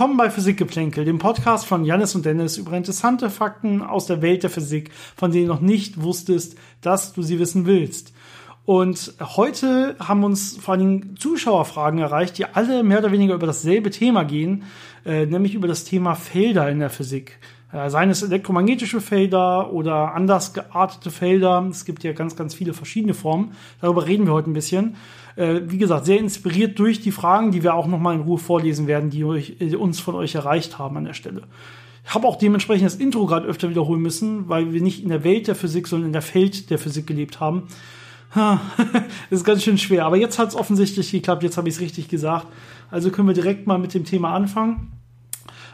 Willkommen bei Physikgeplänkel, dem Podcast von Janis und Dennis über interessante Fakten aus der Welt der Physik, von denen du noch nicht wusstest, dass du sie wissen willst. Und heute haben uns vor allem Zuschauerfragen erreicht, die alle mehr oder weniger über dasselbe Thema gehen, äh, nämlich über das Thema Felder in der Physik. Äh, seien es elektromagnetische Felder oder anders geartete Felder. Es gibt ja ganz, ganz viele verschiedene Formen. Darüber reden wir heute ein bisschen. Äh, wie gesagt, sehr inspiriert durch die Fragen, die wir auch nochmal in Ruhe vorlesen werden, die, die uns von euch erreicht haben an der Stelle. Ich habe auch dementsprechend das Intro gerade öfter wiederholen müssen, weil wir nicht in der Welt der Physik, sondern in der Feld der Physik gelebt haben. das ist ganz schön schwer. Aber jetzt hat es offensichtlich geklappt, jetzt habe ich es richtig gesagt. Also können wir direkt mal mit dem Thema anfangen.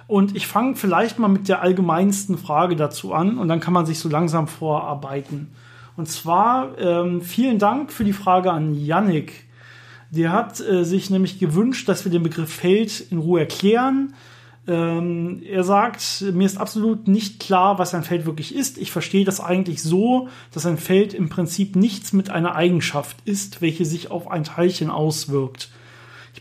Und ich fange vielleicht mal mit der allgemeinsten Frage dazu an und dann kann man sich so langsam vorarbeiten. Und zwar ähm, vielen Dank für die Frage an Yannick. Der hat äh, sich nämlich gewünscht, dass wir den Begriff Feld in Ruhe erklären. Ähm, er sagt, mir ist absolut nicht klar, was ein Feld wirklich ist. Ich verstehe das eigentlich so, dass ein Feld im Prinzip nichts mit einer Eigenschaft ist, welche sich auf ein Teilchen auswirkt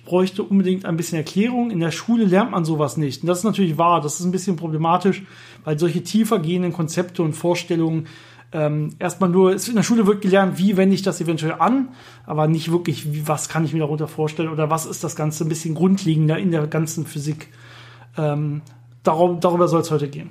bräuchte unbedingt ein bisschen Erklärung. In der Schule lernt man sowas nicht. Und das ist natürlich wahr. Das ist ein bisschen problematisch, weil solche tiefer gehenden Konzepte und Vorstellungen ähm, erstmal nur, in der Schule wird gelernt, wie wende ich das eventuell an, aber nicht wirklich, wie, was kann ich mir darunter vorstellen oder was ist das Ganze ein bisschen grundlegender in der ganzen Physik. Ähm, darum, darüber soll es heute gehen.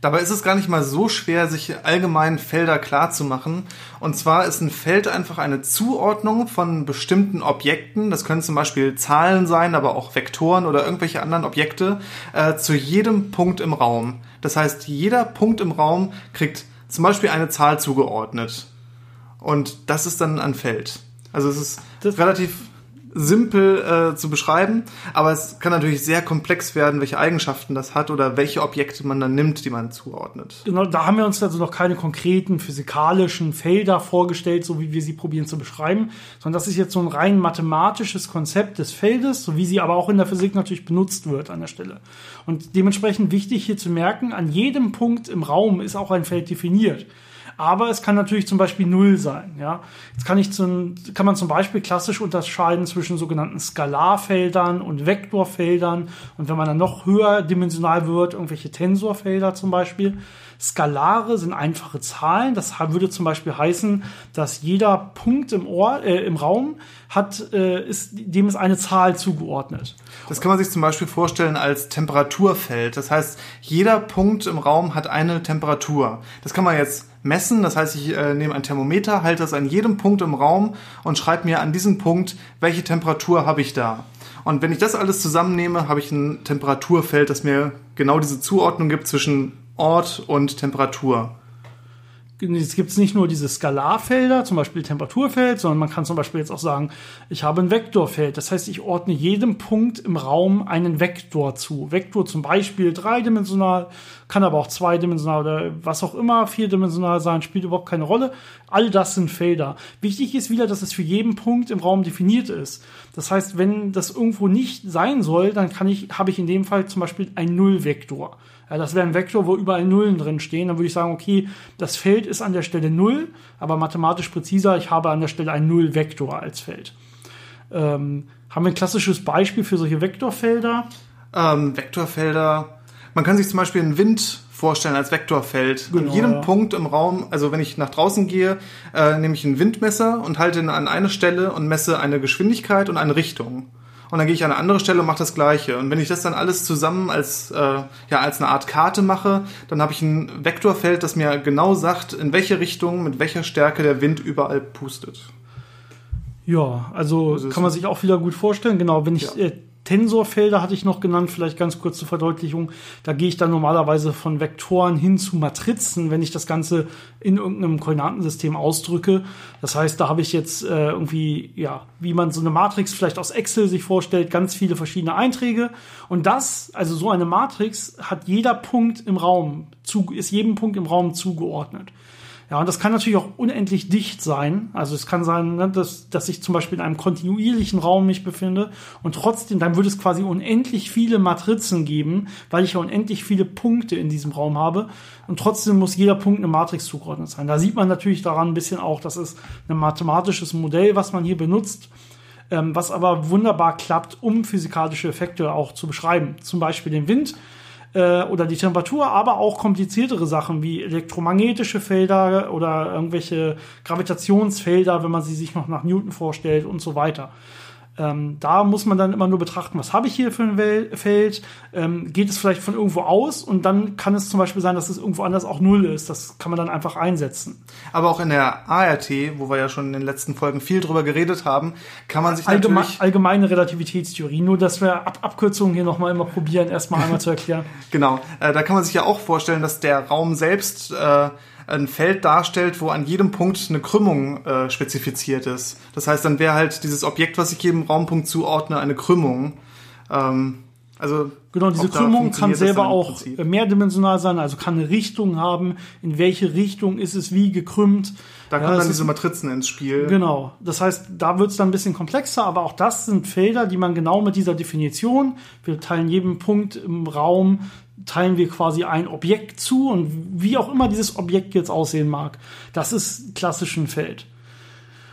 Dabei ist es gar nicht mal so schwer, sich allgemein Felder klar zu machen. Und zwar ist ein Feld einfach eine Zuordnung von bestimmten Objekten. Das können zum Beispiel Zahlen sein, aber auch Vektoren oder irgendwelche anderen Objekte äh, zu jedem Punkt im Raum. Das heißt, jeder Punkt im Raum kriegt zum Beispiel eine Zahl zugeordnet. Und das ist dann ein Feld. Also es ist das relativ simpel äh, zu beschreiben, aber es kann natürlich sehr komplex werden, welche Eigenschaften das hat oder welche Objekte man dann nimmt, die man zuordnet. Genau, da haben wir uns also noch keine konkreten physikalischen Felder vorgestellt, so wie wir sie probieren zu beschreiben, sondern das ist jetzt so ein rein mathematisches Konzept des Feldes, so wie sie aber auch in der Physik natürlich benutzt wird an der Stelle. Und dementsprechend wichtig hier zu merken, an jedem Punkt im Raum ist auch ein Feld definiert aber es kann natürlich zum Beispiel Null sein. Ja? Jetzt kann, ich zum, kann man zum Beispiel klassisch unterscheiden zwischen sogenannten Skalarfeldern und Vektorfeldern und wenn man dann noch höher dimensional wird, irgendwelche Tensorfelder zum Beispiel. Skalare sind einfache Zahlen. Das würde zum Beispiel heißen, dass jeder Punkt im, Ohr, äh, im Raum hat, äh, ist, dem ist eine Zahl zugeordnet. Das kann man sich zum Beispiel vorstellen als Temperaturfeld. Das heißt, jeder Punkt im Raum hat eine Temperatur. Das kann man jetzt messen. Das heißt, ich äh, nehme ein Thermometer, halte das an jedem Punkt im Raum und schreibe mir an diesem Punkt, welche Temperatur habe ich da. Und wenn ich das alles zusammennehme, habe ich ein Temperaturfeld, das mir genau diese Zuordnung gibt zwischen Ort und Temperatur es gibt nicht nur diese Skalarfelder, zum Beispiel Temperaturfeld, sondern man kann zum Beispiel jetzt auch sagen, ich habe ein Vektorfeld. Das heißt, ich ordne jedem Punkt im Raum einen Vektor zu. Vektor zum Beispiel dreidimensional, kann aber auch zweidimensional oder was auch immer vierdimensional sein, spielt überhaupt keine Rolle. All das sind Felder. Wichtig ist wieder, dass es für jeden Punkt im Raum definiert ist. Das heißt, wenn das irgendwo nicht sein soll, dann kann ich, habe ich in dem Fall zum Beispiel einen Nullvektor. Ja, das wäre ein Vektor, wo überall Nullen drin stehen. Dann würde ich sagen, okay, das Feld ist an der Stelle Null, aber mathematisch präziser, ich habe an der Stelle einen Nullvektor als Feld. Ähm, haben wir ein klassisches Beispiel für solche Vektorfelder? Ähm, Vektorfelder. Man kann sich zum Beispiel einen Wind vorstellen als Vektorfeld. Genau, an jedem ja. Punkt im Raum, also wenn ich nach draußen gehe, äh, nehme ich ein Windmesser und halte ihn an eine Stelle und messe eine Geschwindigkeit und eine Richtung und dann gehe ich an eine andere Stelle und mache das Gleiche. Und wenn ich das dann alles zusammen als, äh, ja, als eine Art Karte mache, dann habe ich ein Vektorfeld, das mir genau sagt, in welche Richtung, mit welcher Stärke der Wind überall pustet. Ja, also kann man sich auch wieder gut vorstellen. Genau, wenn ich ja. äh, Tensorfelder hatte ich noch genannt, vielleicht ganz kurz zur Verdeutlichung. Da gehe ich dann normalerweise von Vektoren hin zu Matrizen, wenn ich das Ganze in irgendeinem Koordinatensystem ausdrücke. Das heißt, da habe ich jetzt äh, irgendwie, ja, wie man so eine Matrix vielleicht aus Excel sich vorstellt, ganz viele verschiedene Einträge. Und das, also so eine Matrix, hat jeder Punkt im Raum, zu, ist jedem Punkt im Raum zugeordnet. Ja, und das kann natürlich auch unendlich dicht sein. Also es kann sein, ne, dass, dass ich zum Beispiel in einem kontinuierlichen Raum mich befinde und trotzdem, dann würde es quasi unendlich viele Matrizen geben, weil ich ja unendlich viele Punkte in diesem Raum habe. Und trotzdem muss jeder Punkt eine Matrix zugeordnet sein. Da sieht man natürlich daran ein bisschen auch, das ist ein mathematisches Modell, was man hier benutzt. ähm, was aber wunderbar klappt, um physikalische Effekte auch zu beschreiben. Zum Beispiel den Wind äh, oder die Temperatur, aber auch kompliziertere Sachen wie elektromagnetische Felder oder irgendwelche Gravitationsfelder, wenn man sie sich noch nach Newton vorstellt und so weiter. Ähm, da muss man dann immer nur betrachten, was habe ich hier für ein Wel Feld? Ähm, geht es vielleicht von irgendwo aus? Und dann kann es zum Beispiel sein, dass es irgendwo anders auch null ist. Das kann man dann einfach einsetzen. Aber auch in der ART, wo wir ja schon in den letzten Folgen viel drüber geredet haben, kann man sich Allgeme natürlich... Allgemeine Relativitätstheorie. Nur, dass wir Ab Abkürzungen hier nochmal immer probieren, erstmal einmal zu erklären. genau. Äh, da kann man sich ja auch vorstellen, dass der Raum selbst... Äh, ein Feld darstellt, wo an jedem Punkt eine Krümmung äh, spezifiziert ist. Das heißt, dann wäre halt dieses Objekt, was ich jedem Raumpunkt zuordne, eine Krümmung. Ähm, also genau, diese Krümmung kann selber auch mehrdimensional sein, also kann eine Richtung haben, in welche Richtung ist es wie gekrümmt. Da kommen ja, dann diese Matrizen ins Spiel. Genau. Das heißt, da wird es dann ein bisschen komplexer, aber auch das sind Felder, die man genau mit dieser Definition, wir teilen jedem Punkt im Raum teilen wir quasi ein Objekt zu und wie auch immer dieses Objekt jetzt aussehen mag, das ist klassisch ein Feld.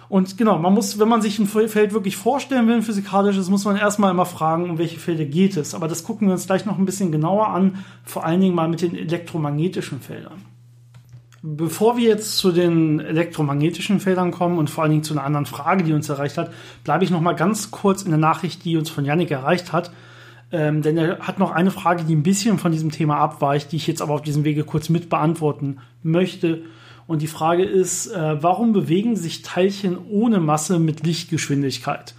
Und genau, man muss, wenn man sich ein Feld wirklich vorstellen will, ein physikalisches, muss man erstmal immer fragen, um welche Felder geht es. Aber das gucken wir uns gleich noch ein bisschen genauer an, vor allen Dingen mal mit den elektromagnetischen Feldern. Bevor wir jetzt zu den elektromagnetischen Feldern kommen und vor allen Dingen zu einer anderen Frage, die uns erreicht hat, bleibe ich noch mal ganz kurz in der Nachricht, die uns von Yannick erreicht hat. Ähm, denn er hat noch eine Frage, die ein bisschen von diesem Thema abweicht, die ich jetzt aber auf diesem Wege kurz mit beantworten möchte. Und die Frage ist, äh, warum bewegen sich Teilchen ohne Masse mit Lichtgeschwindigkeit?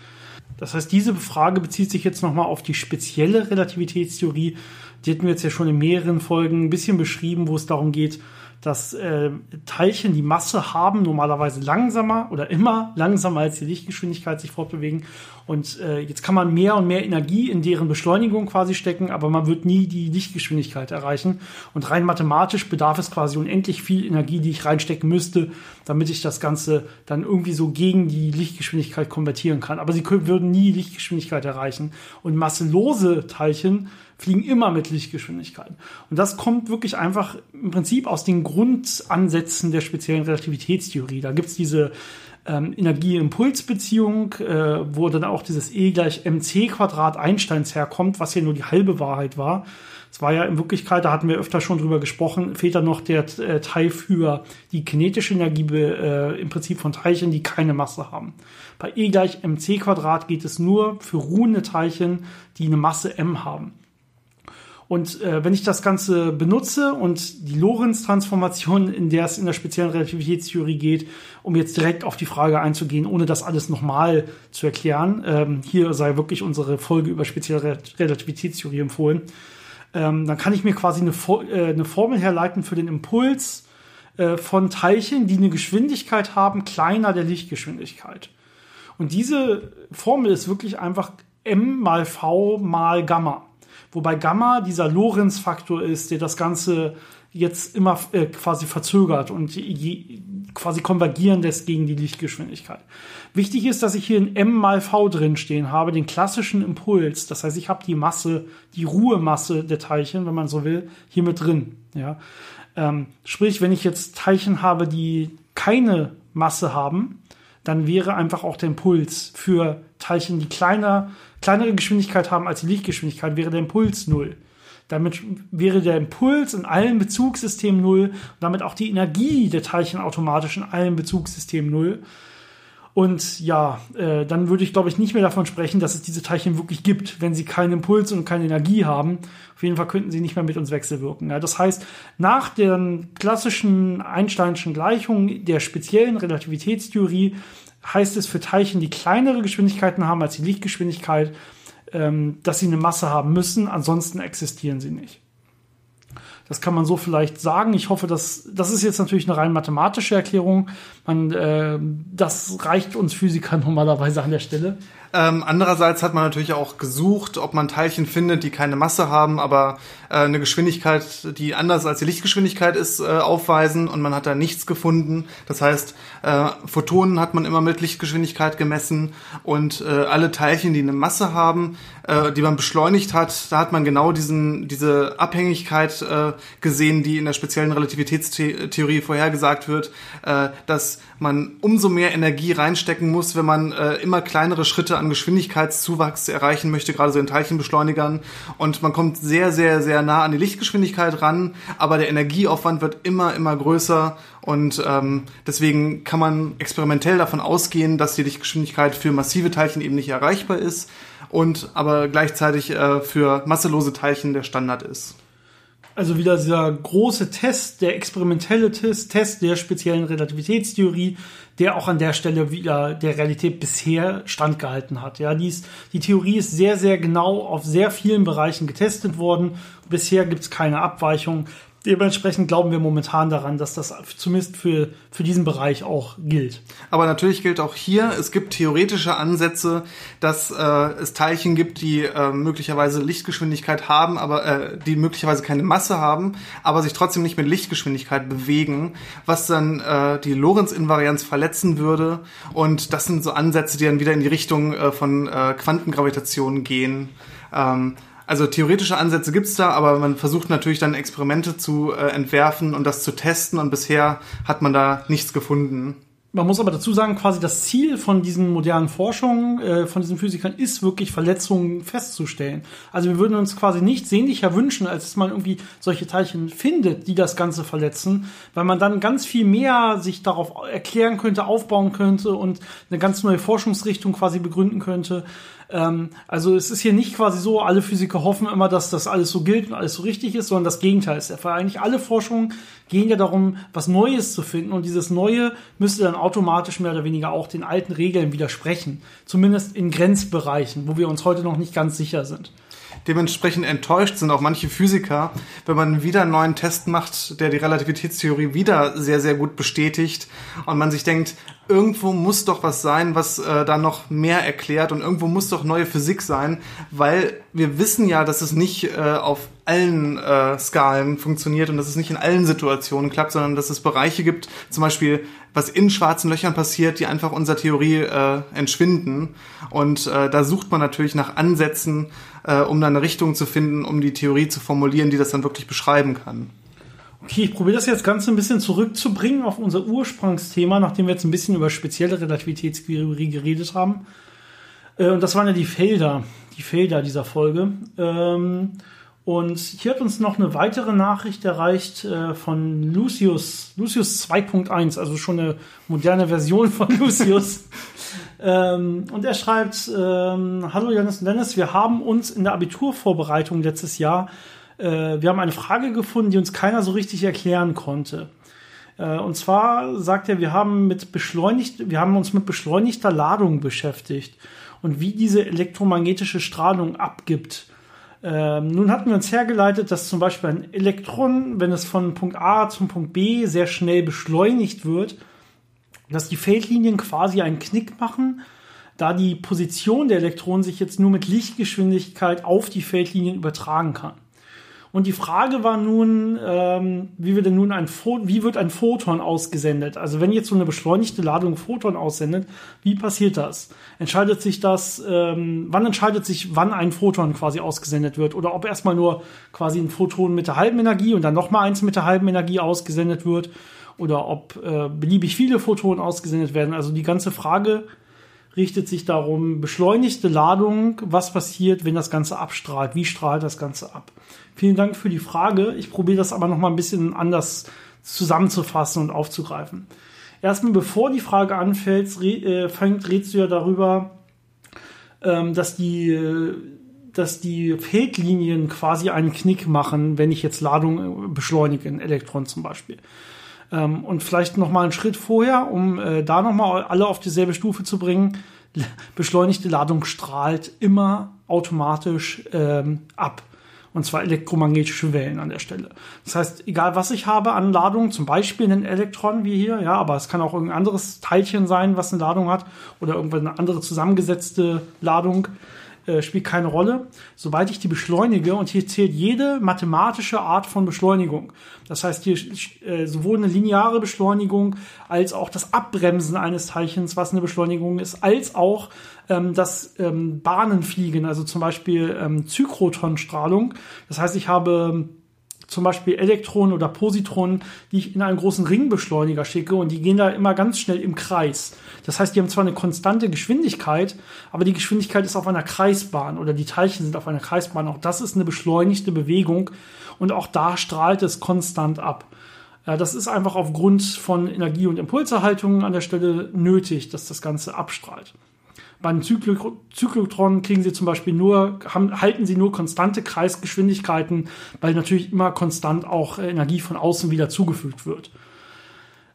Das heißt, diese Frage bezieht sich jetzt nochmal auf die spezielle Relativitätstheorie. Die hatten wir jetzt ja schon in mehreren Folgen ein bisschen beschrieben, wo es darum geht, dass äh, Teilchen die Masse haben, normalerweise langsamer oder immer langsamer als die Lichtgeschwindigkeit sich fortbewegen. Und äh, jetzt kann man mehr und mehr Energie in deren Beschleunigung quasi stecken, aber man wird nie die Lichtgeschwindigkeit erreichen. Und rein mathematisch bedarf es quasi unendlich viel Energie, die ich reinstecken müsste, damit ich das Ganze dann irgendwie so gegen die Lichtgeschwindigkeit konvertieren kann. Aber sie können, würden nie Lichtgeschwindigkeit erreichen. Und masselose Teilchen fliegen immer mit Lichtgeschwindigkeit. Und das kommt wirklich einfach im Prinzip aus den Grundansätzen der speziellen Relativitätstheorie. Da gibt's diese ähm, Energie-Impuls-Beziehung, äh, wo dann auch dieses E gleich mc Quadrat Einsteins herkommt, was ja nur die halbe Wahrheit war. Es war ja in Wirklichkeit, da hatten wir öfter schon drüber gesprochen, fehlt dann noch der äh, Teil für die kinetische Energie äh, im Prinzip von Teilchen, die keine Masse haben. Bei E gleich mc Quadrat geht es nur für ruhende Teilchen, die eine Masse m haben. Und äh, wenn ich das Ganze benutze und die Lorentz-Transformation, in der es in der speziellen Relativitätstheorie geht, um jetzt direkt auf die Frage einzugehen, ohne das alles nochmal zu erklären, ähm, hier sei wirklich unsere Folge über spezielle Relativitätstheorie empfohlen, ähm, dann kann ich mir quasi eine, äh, eine Formel herleiten für den Impuls äh, von Teilchen, die eine Geschwindigkeit haben, kleiner der Lichtgeschwindigkeit. Und diese Formel ist wirklich einfach m mal v mal Gamma. Wobei Gamma dieser Lorentz-Faktor ist, der das Ganze jetzt immer äh, quasi verzögert und je, quasi konvergieren lässt gegen die Lichtgeschwindigkeit. Wichtig ist, dass ich hier in m mal v drin stehen habe, den klassischen Impuls. Das heißt, ich habe die Masse, die Ruhemasse der Teilchen, wenn man so will, hier mit drin. Ja? Ähm, sprich, wenn ich jetzt Teilchen habe, die keine Masse haben, dann wäre einfach auch der Impuls für Teilchen, die kleiner kleinere Geschwindigkeit haben als die Lichtgeschwindigkeit, wäre der Impuls null. Damit wäre der Impuls in allen Bezugssystemen null und damit auch die Energie der Teilchen automatisch in allen Bezugssystemen null. Und ja, äh, dann würde ich, glaube ich, nicht mehr davon sprechen, dass es diese Teilchen wirklich gibt, wenn sie keinen Impuls und keine Energie haben. Auf jeden Fall könnten sie nicht mehr mit uns wechselwirken. Ja, das heißt, nach den klassischen Einsteinschen Gleichungen der speziellen Relativitätstheorie heißt es für Teilchen, die kleinere Geschwindigkeiten haben als die Lichtgeschwindigkeit, ähm, dass sie eine Masse haben müssen, ansonsten existieren sie nicht. Das kann man so vielleicht sagen. Ich hoffe, dass das ist jetzt natürlich eine rein mathematische Erklärung. Man, äh, das reicht uns Physikern normalerweise an der Stelle. Ähm, andererseits hat man natürlich auch gesucht, ob man Teilchen findet, die keine Masse haben, aber äh, eine Geschwindigkeit, die anders als die Lichtgeschwindigkeit ist, äh, aufweisen und man hat da nichts gefunden. Das heißt, äh, Photonen hat man immer mit Lichtgeschwindigkeit gemessen und äh, alle Teilchen, die eine Masse haben, äh, die man beschleunigt hat, da hat man genau diesen, diese Abhängigkeit äh, gesehen, die in der speziellen Relativitätstheorie vorhergesagt wird, dass man umso mehr Energie reinstecken muss, wenn man äh, immer kleinere Schritte an Geschwindigkeitszuwachs erreichen möchte, gerade so in Teilchenbeschleunigern. Und man kommt sehr, sehr, sehr nah an die Lichtgeschwindigkeit ran, aber der Energieaufwand wird immer, immer größer. Und ähm, deswegen kann man experimentell davon ausgehen, dass die Lichtgeschwindigkeit für massive Teilchen eben nicht erreichbar ist und aber gleichzeitig äh, für masselose Teilchen der Standard ist. Also wieder dieser große Test, der experimentelle Test, Test der speziellen Relativitätstheorie, der auch an der Stelle wieder der Realität bisher standgehalten hat. Ja, dies, die Theorie ist sehr, sehr genau auf sehr vielen Bereichen getestet worden. Bisher gibt es keine Abweichung. Dementsprechend glauben wir momentan daran, dass das zumindest für, für diesen Bereich auch gilt. Aber natürlich gilt auch hier, es gibt theoretische Ansätze, dass äh, es Teilchen gibt, die äh, möglicherweise Lichtgeschwindigkeit haben, aber äh, die möglicherweise keine Masse haben, aber sich trotzdem nicht mit Lichtgeschwindigkeit bewegen, was dann äh, die Lorentz-Invarianz verletzen würde. Und das sind so Ansätze, die dann wieder in die Richtung äh, von äh, Quantengravitation gehen. Ähm, also theoretische Ansätze gibt's da, aber man versucht natürlich dann Experimente zu äh, entwerfen und das zu testen und bisher hat man da nichts gefunden. Man muss aber dazu sagen, quasi das Ziel von diesen modernen Forschungen, äh, von diesen Physikern, ist wirklich Verletzungen festzustellen. Also wir würden uns quasi nicht sehnlicher wünschen, als dass man irgendwie solche Teilchen findet, die das Ganze verletzen, weil man dann ganz viel mehr sich darauf erklären könnte, aufbauen könnte und eine ganz neue Forschungsrichtung quasi begründen könnte. Ähm, also es ist hier nicht quasi so, alle Physiker hoffen immer, dass das alles so gilt und alles so richtig ist, sondern das Gegenteil ist der Fall. Eigentlich alle Forschungen gehen ja darum, was Neues zu finden und dieses Neue müsste dann automatisch mehr oder weniger auch den alten Regeln widersprechen. Zumindest in Grenzbereichen, wo wir uns heute noch nicht ganz sicher sind. Dementsprechend enttäuscht sind auch manche Physiker, wenn man wieder einen neuen Test macht, der die Relativitätstheorie wieder sehr, sehr gut bestätigt und man sich denkt, irgendwo muss doch was sein, was äh, da noch mehr erklärt und irgendwo muss doch neue Physik sein, weil wir wissen ja, dass es nicht äh, auf allen äh, Skalen funktioniert und dass es nicht in allen Situationen klappt, sondern dass es Bereiche gibt, zum Beispiel was in schwarzen Löchern passiert, die einfach unserer Theorie äh, entschwinden. Und äh, da sucht man natürlich nach Ansätzen, äh, um dann eine Richtung zu finden, um die Theorie zu formulieren, die das dann wirklich beschreiben kann. Okay, ich probiere das jetzt Ganze ein bisschen zurückzubringen auf unser Ursprungsthema, nachdem wir jetzt ein bisschen über spezielle Relativitätstheorie geredet haben. Äh, und das waren ja die Felder, die Felder dieser Folge. Ähm, und hier hat uns noch eine weitere Nachricht erreicht äh, von Lucius, Lucius 2.1, also schon eine moderne Version von Lucius. ähm, und er schreibt, ähm, Hallo Janis und Dennis, wir haben uns in der Abiturvorbereitung letztes Jahr äh, wir haben eine Frage gefunden, die uns keiner so richtig erklären konnte. Äh, und zwar sagt er, wir haben mit beschleunigt, wir haben uns mit beschleunigter Ladung beschäftigt und wie diese elektromagnetische Strahlung abgibt. Ähm, nun hatten wir uns hergeleitet, dass zum Beispiel ein Elektron, wenn es von Punkt A zum Punkt B sehr schnell beschleunigt wird, dass die Feldlinien quasi einen Knick machen, da die Position der Elektronen sich jetzt nur mit Lichtgeschwindigkeit auf die Feldlinien übertragen kann. Und die Frage war nun, ähm, wie wird denn nun ein wie wird ein Photon ausgesendet? Also wenn jetzt so eine beschleunigte Ladung Photon aussendet, wie passiert das? Entscheidet sich das, ähm, wann entscheidet sich, wann ein Photon quasi ausgesendet wird? Oder ob erstmal nur quasi ein Photon mit der halben Energie und dann nochmal eins mit der halben Energie ausgesendet wird? Oder ob äh, beliebig viele Photonen ausgesendet werden? Also die ganze Frage richtet sich darum, beschleunigte Ladung, was passiert, wenn das Ganze abstrahlt? Wie strahlt das Ganze ab? Vielen Dank für die Frage. Ich probiere das aber noch mal ein bisschen anders zusammenzufassen und aufzugreifen. Erstmal, bevor die Frage anfällt, äh, fängt, redest du ja darüber, ähm, dass die, dass die Feldlinien quasi einen Knick machen, wenn ich jetzt Ladung äh, beschleunige, ein Elektron zum Beispiel. Ähm, und vielleicht noch mal einen Schritt vorher, um äh, da noch mal alle auf dieselbe Stufe zu bringen. Beschleunigte Ladung strahlt immer automatisch ähm, ab. Und zwar elektromagnetische Wellen an der Stelle. Das heißt, egal was ich habe an Ladung, zum Beispiel ein Elektron wie hier, ja, aber es kann auch irgendein anderes Teilchen sein, was eine Ladung hat, oder irgendeine andere zusammengesetzte Ladung, äh, spielt keine Rolle. Sobald ich die beschleunige, und hier zählt jede mathematische Art von Beschleunigung. Das heißt hier äh, sowohl eine lineare Beschleunigung als auch das Abbremsen eines Teilchens, was eine Beschleunigung ist, als auch ähm, das ähm, Bahnenfliegen, also zum Beispiel ähm, Zykrotonstrahlung. Das heißt, ich habe zum Beispiel Elektronen oder Positronen, die ich in einen großen Ringbeschleuniger schicke und die gehen da immer ganz schnell im Kreis. Das heißt, die haben zwar eine konstante Geschwindigkeit, aber die Geschwindigkeit ist auf einer Kreisbahn oder die Teilchen sind auf einer Kreisbahn. Auch das ist eine beschleunigte Bewegung und auch da strahlt es konstant ab. Das ist einfach aufgrund von Energie- und Impulserhaltungen an der Stelle nötig, dass das Ganze abstrahlt. Beim Zyklotron kriegen sie zum Beispiel nur, haben, halten sie nur konstante Kreisgeschwindigkeiten, weil natürlich immer konstant auch Energie von außen wieder zugefügt wird.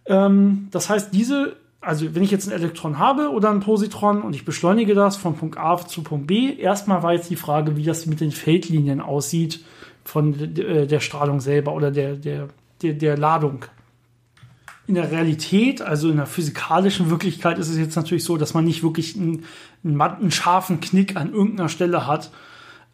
Ähm, das heißt, diese, also wenn ich jetzt ein Elektron habe oder ein Positron und ich beschleunige das von Punkt A zu Punkt B, erstmal war jetzt die Frage, wie das mit den Feldlinien aussieht von äh, der Strahlung selber oder der, der, der, der Ladung in der Realität, also in der physikalischen Wirklichkeit, ist es jetzt natürlich so, dass man nicht wirklich einen, einen, einen scharfen Knick an irgendeiner Stelle hat,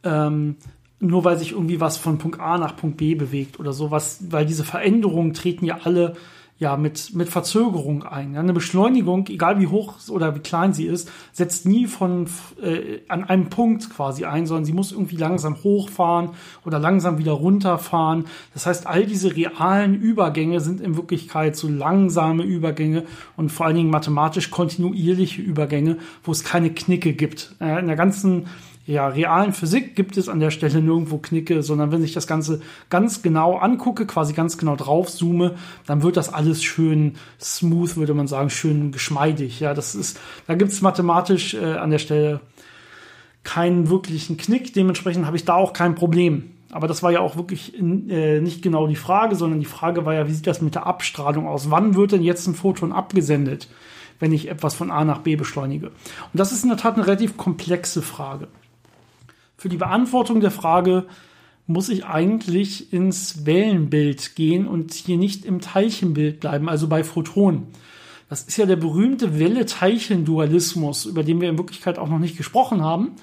ähm, nur weil sich irgendwie was von Punkt A nach Punkt B bewegt oder sowas, weil diese Veränderungen treten ja alle ja, mit, mit Verzögerung ein. Eine Beschleunigung, egal wie hoch oder wie klein sie ist, setzt nie von äh, an einem Punkt quasi ein, sondern sie muss irgendwie langsam hochfahren oder langsam wieder runterfahren. Das heißt, all diese realen Übergänge sind in Wirklichkeit so langsame Übergänge und vor allen Dingen mathematisch kontinuierliche Übergänge, wo es keine Knicke gibt. Äh, in der ganzen ja, realen Physik gibt es an der Stelle nirgendwo Knicke, sondern wenn ich das Ganze ganz genau angucke, quasi ganz genau drauf zoome, dann wird das alles schön smooth, würde man sagen, schön geschmeidig. Ja, das ist, da gibt es mathematisch äh, an der Stelle keinen wirklichen Knick. Dementsprechend habe ich da auch kein Problem. Aber das war ja auch wirklich äh, nicht genau die Frage, sondern die Frage war ja, wie sieht das mit der Abstrahlung aus? Wann wird denn jetzt ein Photon abgesendet, wenn ich etwas von A nach B beschleunige? Und das ist in der Tat eine relativ komplexe Frage. Für die Beantwortung der Frage muss ich eigentlich ins Wellenbild gehen und hier nicht im Teilchenbild bleiben, also bei Photonen. Das ist ja der berühmte Welle-Teilchen-Dualismus, über den wir in Wirklichkeit auch noch nicht gesprochen haben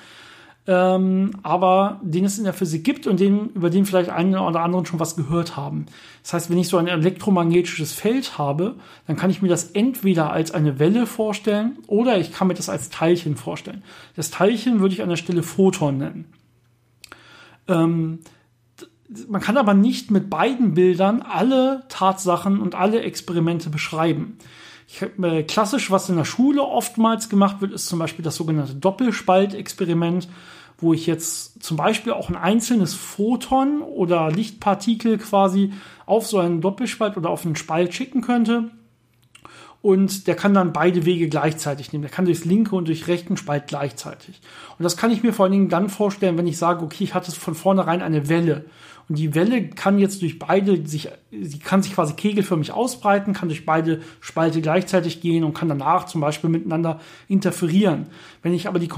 ähm, aber den es in der Physik gibt und den, über den vielleicht einen oder anderen schon was gehört haben. Das heißt, wenn ich so ein elektromagnetisches Feld habe, dann kann ich mir das entweder als eine Welle vorstellen oder ich kann mir das als Teilchen vorstellen. Das Teilchen würde ich an der Stelle Photon nennen. Ähm, man kann aber nicht mit beiden Bildern alle Tatsachen und alle Experimente beschreiben. Ich, äh, klassisch, was in der Schule oftmals gemacht wird, ist zum Beispiel das sogenannte Doppelspaltexperiment wo ich jetzt zum Beispiel auch ein einzelnes Photon oder Lichtpartikel quasi auf so einen Doppelspalt oder auf einen Spalt schicken könnte. Und der kann dann beide Wege gleichzeitig nehmen. Der kann durchs linke und durch rechten Spalt gleichzeitig. Und das kann ich mir vor allen Dingen dann vorstellen, wenn ich sage, okay, ich hatte von vornherein eine Welle. Und die Welle kann jetzt durch beide sich, sie kann sich quasi kegelförmig ausbreiten, kann durch beide Spalte gleichzeitig gehen und kann danach zum Beispiel miteinander interferieren. Wenn ich aber die,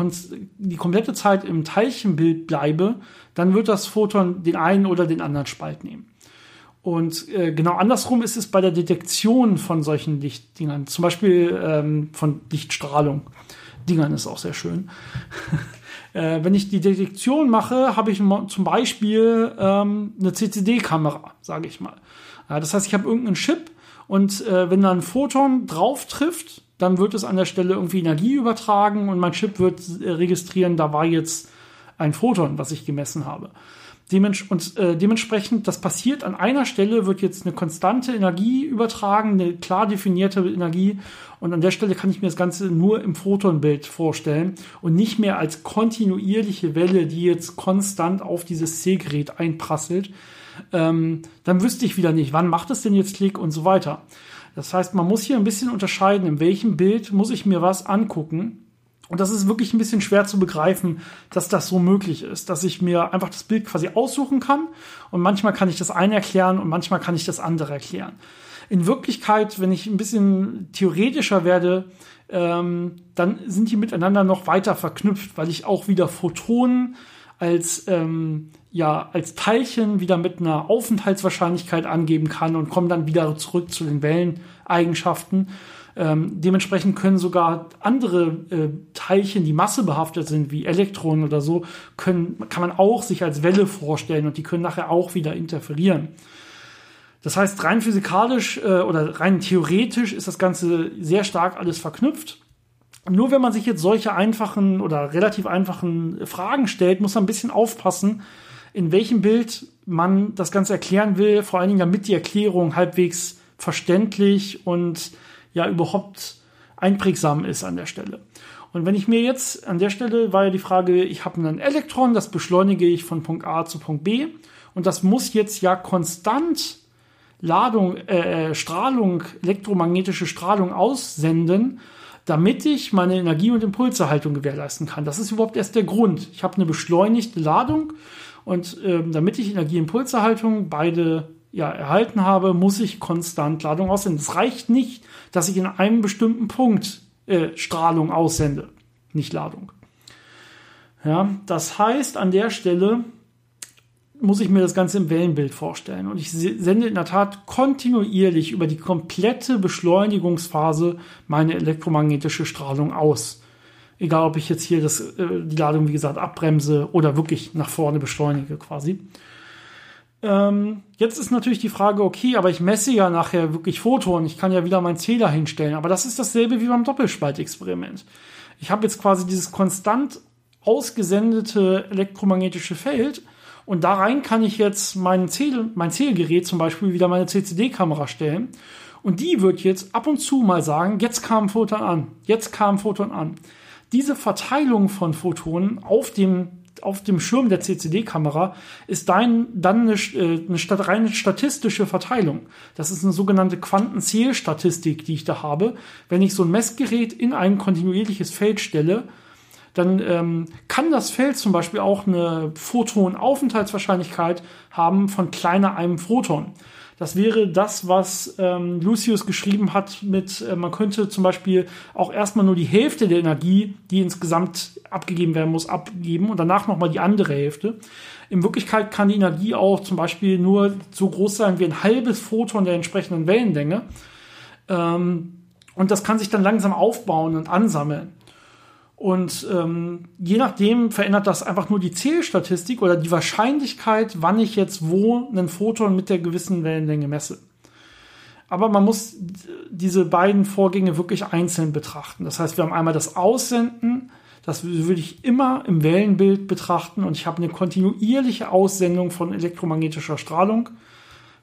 die komplette Zeit im Teilchenbild bleibe, dann wird das Photon den einen oder den anderen Spalt nehmen. Und äh, genau andersrum ist es bei der Detektion von solchen Lichtdingern, zum Beispiel ähm, von Lichtstrahlung. Dingern ist auch sehr schön. Äh, wenn ich die Detektion mache, habe ich zum Beispiel ähm, eine CCD-Kamera, sage ich mal. Ja, das heißt, ich habe irgendeinen Chip und äh, wenn da ein Photon drauf trifft, dann wird es an der Stelle irgendwie Energie übertragen und mein Chip wird äh, registrieren, da war jetzt ein Photon, was ich gemessen habe. Dements und äh, dementsprechend, das passiert an einer Stelle, wird jetzt eine konstante Energie übertragen, eine klar definierte Energie. Und an der Stelle kann ich mir das Ganze nur im Photonbild vorstellen und nicht mehr als kontinuierliche Welle, die jetzt konstant auf dieses C-Gerät einprasselt. Ähm, dann wüsste ich wieder nicht, wann macht es denn jetzt Klick und so weiter. Das heißt, man muss hier ein bisschen unterscheiden, in welchem Bild muss ich mir was angucken und das ist wirklich ein bisschen schwer zu begreifen, dass das so möglich ist, dass ich mir einfach das Bild quasi aussuchen kann und manchmal kann ich das eine erklären und manchmal kann ich das andere erklären. In Wirklichkeit, wenn ich ein bisschen theoretischer werde, ähm, dann sind die miteinander noch weiter verknüpft, weil ich auch wieder Photonen als ähm, ja als Teilchen wieder mit einer Aufenthaltswahrscheinlichkeit angeben kann und komme dann wieder zurück zu den Welleneigenschaften. Ähm, dementsprechend können sogar andere äh, Teilchen, die massebehaftet sind, wie Elektronen oder so, können, kann man auch sich als Welle vorstellen und die können nachher auch wieder interferieren. Das heißt, rein physikalisch äh, oder rein theoretisch ist das Ganze sehr stark alles verknüpft. Nur wenn man sich jetzt solche einfachen oder relativ einfachen Fragen stellt, muss man ein bisschen aufpassen, in welchem Bild man das Ganze erklären will, vor allen Dingen damit die Erklärung halbwegs verständlich und ja überhaupt einprägsam ist an der Stelle. Und wenn ich mir jetzt an der Stelle war ja die Frage, ich habe ein Elektron, das beschleunige ich von Punkt A zu Punkt B und das muss jetzt ja konstant Ladung, äh, Strahlung, elektromagnetische Strahlung aussenden, damit ich meine Energie- und Impulserhaltung gewährleisten kann. Das ist überhaupt erst der Grund. Ich habe eine beschleunigte Ladung und ähm, damit ich Energie- und Impulserhaltung beide ja, erhalten habe, muss ich konstant Ladung aussenden. Es reicht nicht, dass ich in einem bestimmten Punkt äh, Strahlung aussende, nicht Ladung. Ja, das heißt, an der Stelle muss ich mir das Ganze im Wellenbild vorstellen. Und ich sende in der Tat kontinuierlich über die komplette Beschleunigungsphase meine elektromagnetische Strahlung aus. Egal, ob ich jetzt hier das, äh, die Ladung, wie gesagt, abbremse oder wirklich nach vorne beschleunige quasi. Ähm, jetzt ist natürlich die Frage, okay, aber ich messe ja nachher wirklich Photonen. Ich kann ja wieder meinen Zähler hinstellen. Aber das ist dasselbe wie beim Doppelspaltexperiment. Ich habe jetzt quasi dieses konstant ausgesendete elektromagnetische Feld und da rein kann ich jetzt mein, Zähl mein Zählgerät zum Beispiel wieder meine CCD-Kamera stellen. Und die wird jetzt ab und zu mal sagen, jetzt kam Photon an, jetzt kam Photon an. Diese Verteilung von Photonen auf dem auf dem Schirm der CCD-Kamera ist dein, dann eine, äh, eine reine statistische Verteilung. Das ist eine sogenannte Quantenzählstatistik, die ich da habe. Wenn ich so ein Messgerät in ein kontinuierliches Feld stelle, dann ähm, kann das Feld zum Beispiel auch eine Photonaufenthaltswahrscheinlichkeit haben von kleiner einem Photon. Das wäre das, was ähm, Lucius geschrieben hat mit, äh, man könnte zum Beispiel auch erstmal nur die Hälfte der Energie, die insgesamt abgegeben werden muss, abgeben und danach nochmal die andere Hälfte. In Wirklichkeit kann die Energie auch zum Beispiel nur so groß sein wie ein halbes Photon der entsprechenden Wellenlänge. Ähm, und das kann sich dann langsam aufbauen und ansammeln. Und ähm, je nachdem verändert das einfach nur die Zählstatistik oder die Wahrscheinlichkeit, wann ich jetzt wo einen Photon mit der gewissen Wellenlänge messe. Aber man muss diese beiden Vorgänge wirklich einzeln betrachten. Das heißt, wir haben einmal das Aussenden, das würde ich immer im Wellenbild betrachten und ich habe eine kontinuierliche Aussendung von elektromagnetischer Strahlung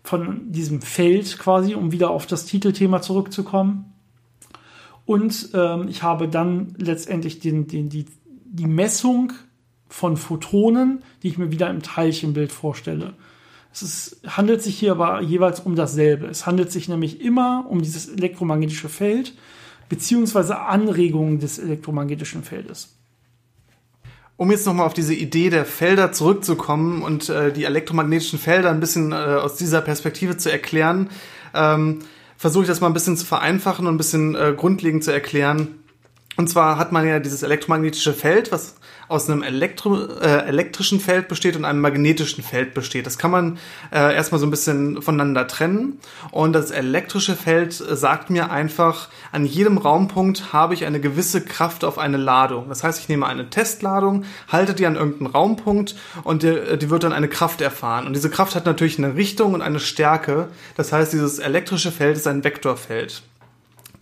von diesem Feld quasi, um wieder auf das Titelthema zurückzukommen. Und ähm, ich habe dann letztendlich den, den, die, die Messung von Photonen, die ich mir wieder im Teilchenbild vorstelle. Es ist, handelt sich hier aber jeweils um dasselbe. Es handelt sich nämlich immer um dieses elektromagnetische Feld beziehungsweise Anregungen des elektromagnetischen Feldes. Um jetzt nochmal auf diese Idee der Felder zurückzukommen und äh, die elektromagnetischen Felder ein bisschen äh, aus dieser Perspektive zu erklären, ähm, versuche ich das mal ein bisschen zu vereinfachen und ein bisschen äh, grundlegend zu erklären. Und zwar hat man ja dieses elektromagnetische Feld, was aus einem Elektro äh, elektrischen Feld besteht und einem magnetischen Feld besteht. Das kann man äh, erstmal so ein bisschen voneinander trennen. Und das elektrische Feld sagt mir einfach, an jedem Raumpunkt habe ich eine gewisse Kraft auf eine Ladung. Das heißt, ich nehme eine Testladung, halte die an irgendeinen Raumpunkt und die, äh, die wird dann eine Kraft erfahren. Und diese Kraft hat natürlich eine Richtung und eine Stärke. Das heißt, dieses elektrische Feld ist ein Vektorfeld.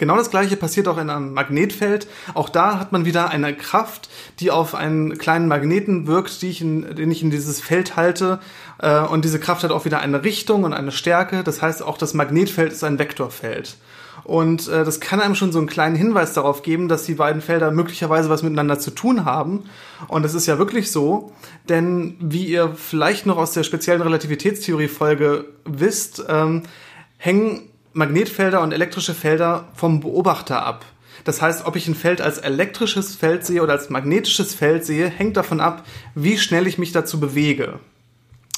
Genau das gleiche passiert auch in einem Magnetfeld. Auch da hat man wieder eine Kraft, die auf einen kleinen Magneten wirkt, ich in, den ich in dieses Feld halte. Äh, und diese Kraft hat auch wieder eine Richtung und eine Stärke. Das heißt, auch das Magnetfeld ist ein Vektorfeld. Und äh, das kann einem schon so einen kleinen Hinweis darauf geben, dass die beiden Felder möglicherweise was miteinander zu tun haben. Und das ist ja wirklich so, denn wie ihr vielleicht noch aus der speziellen Relativitätstheorie-Folge wisst, ähm, hängen Magnetfelder und elektrische Felder vom Beobachter ab. Das heißt, ob ich ein Feld als elektrisches Feld sehe oder als magnetisches Feld sehe, hängt davon ab, wie schnell ich mich dazu bewege.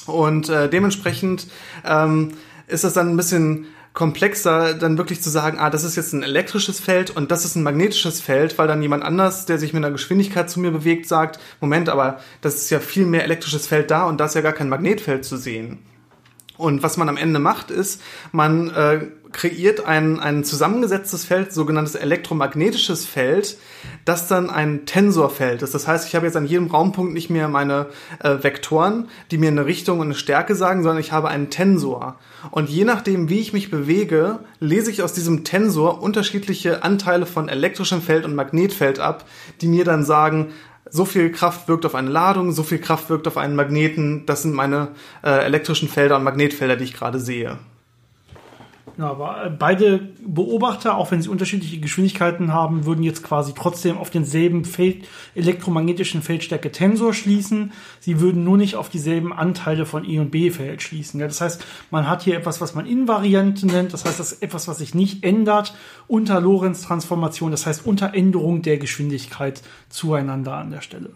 Und äh, dementsprechend ähm, ist es dann ein bisschen komplexer, dann wirklich zu sagen, ah, das ist jetzt ein elektrisches Feld und das ist ein magnetisches Feld, weil dann jemand anders, der sich mit einer Geschwindigkeit zu mir bewegt, sagt, Moment, aber das ist ja viel mehr elektrisches Feld da und da ist ja gar kein Magnetfeld zu sehen. Und was man am Ende macht, ist, man äh, kreiert ein, ein zusammengesetztes Feld, sogenanntes elektromagnetisches Feld, das dann ein Tensorfeld ist. Das heißt, ich habe jetzt an jedem Raumpunkt nicht mehr meine äh, Vektoren, die mir eine Richtung und eine Stärke sagen, sondern ich habe einen Tensor. Und je nachdem, wie ich mich bewege, lese ich aus diesem Tensor unterschiedliche Anteile von elektrischem Feld und Magnetfeld ab, die mir dann sagen, so viel Kraft wirkt auf eine Ladung, so viel Kraft wirkt auf einen Magneten. Das sind meine äh, elektrischen Felder und Magnetfelder, die ich gerade sehe. Ja, aber äh, beide Beobachter, auch wenn sie unterschiedliche Geschwindigkeiten haben, würden jetzt quasi trotzdem auf denselben Feld, elektromagnetischen Feldstärke-Tensor schließen. Sie würden nur nicht auf dieselben Anteile von E und B-Feld schließen. Ja, das heißt, man hat hier etwas, was man Invariante nennt. Das heißt, das ist etwas, was sich nicht ändert unter Lorentz-Transformation. Das heißt, unter Änderung der Geschwindigkeit zueinander an der Stelle.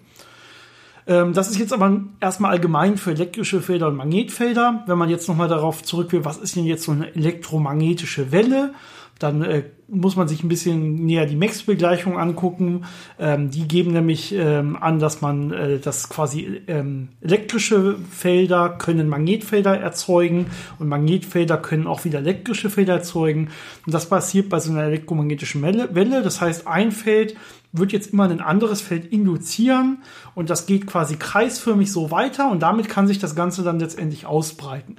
Ähm, das ist jetzt aber erstmal allgemein für elektrische Felder und Magnetfelder. Wenn man jetzt nochmal darauf zurück will, was ist denn jetzt so eine elektromagnetische Welle? Dann äh, muss man sich ein bisschen näher die Max-Begleichung angucken. Ähm, die geben nämlich ähm, an, dass man äh, das quasi ähm, elektrische Felder können Magnetfelder erzeugen und Magnetfelder können auch wieder elektrische Felder erzeugen. Und das passiert bei so einer elektromagnetischen. Welle. Das heißt, ein Feld wird jetzt immer ein anderes Feld induzieren und das geht quasi kreisförmig so weiter und damit kann sich das Ganze dann letztendlich ausbreiten.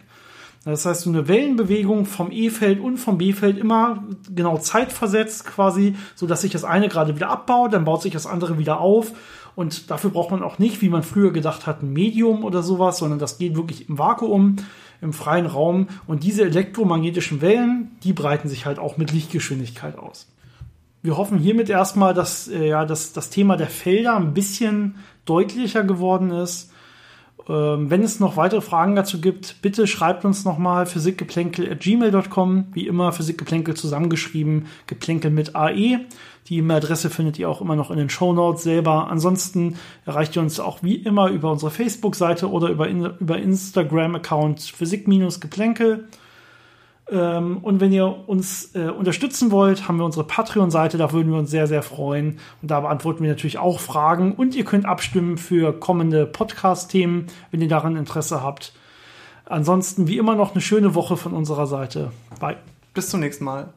Das heißt, so eine Wellenbewegung vom E-Feld und vom B-Feld immer genau zeitversetzt quasi, so dass sich das eine gerade wieder abbaut, dann baut sich das andere wieder auf und dafür braucht man auch nicht, wie man früher gedacht hat, ein Medium oder sowas, sondern das geht wirklich im Vakuum, im freien Raum und diese elektromagnetischen Wellen, die breiten sich halt auch mit Lichtgeschwindigkeit aus wir hoffen hiermit erstmal, dass äh, ja, dass das Thema der Felder ein bisschen deutlicher geworden ist. Ähm, wenn es noch weitere Fragen dazu gibt, bitte schreibt uns nochmal physikgeplänkel.gmail.com. Wie immer Physikgeplänkel zusammengeschrieben, Geplänkel mit AE. Die E-Mail-Adresse findet ihr auch immer noch in den Show Notes selber. Ansonsten erreicht ihr uns auch wie immer über unsere Facebook-Seite oder über, über Instagram-Account Physik-Geplänkel. Ähm, und wenn ihr uns äh, unterstützen wollt, haben wir unsere Patreon-Seite, da würden wir uns sehr, sehr freuen. Und da beantworten wir natürlich auch Fragen. Und ihr könnt abstimmen für kommende Podcast-Themen, wenn ihr daran Interesse habt. Ansonsten wie immer noch eine schöne Woche von unserer Seite. Bye. Bis zum nächsten Mal.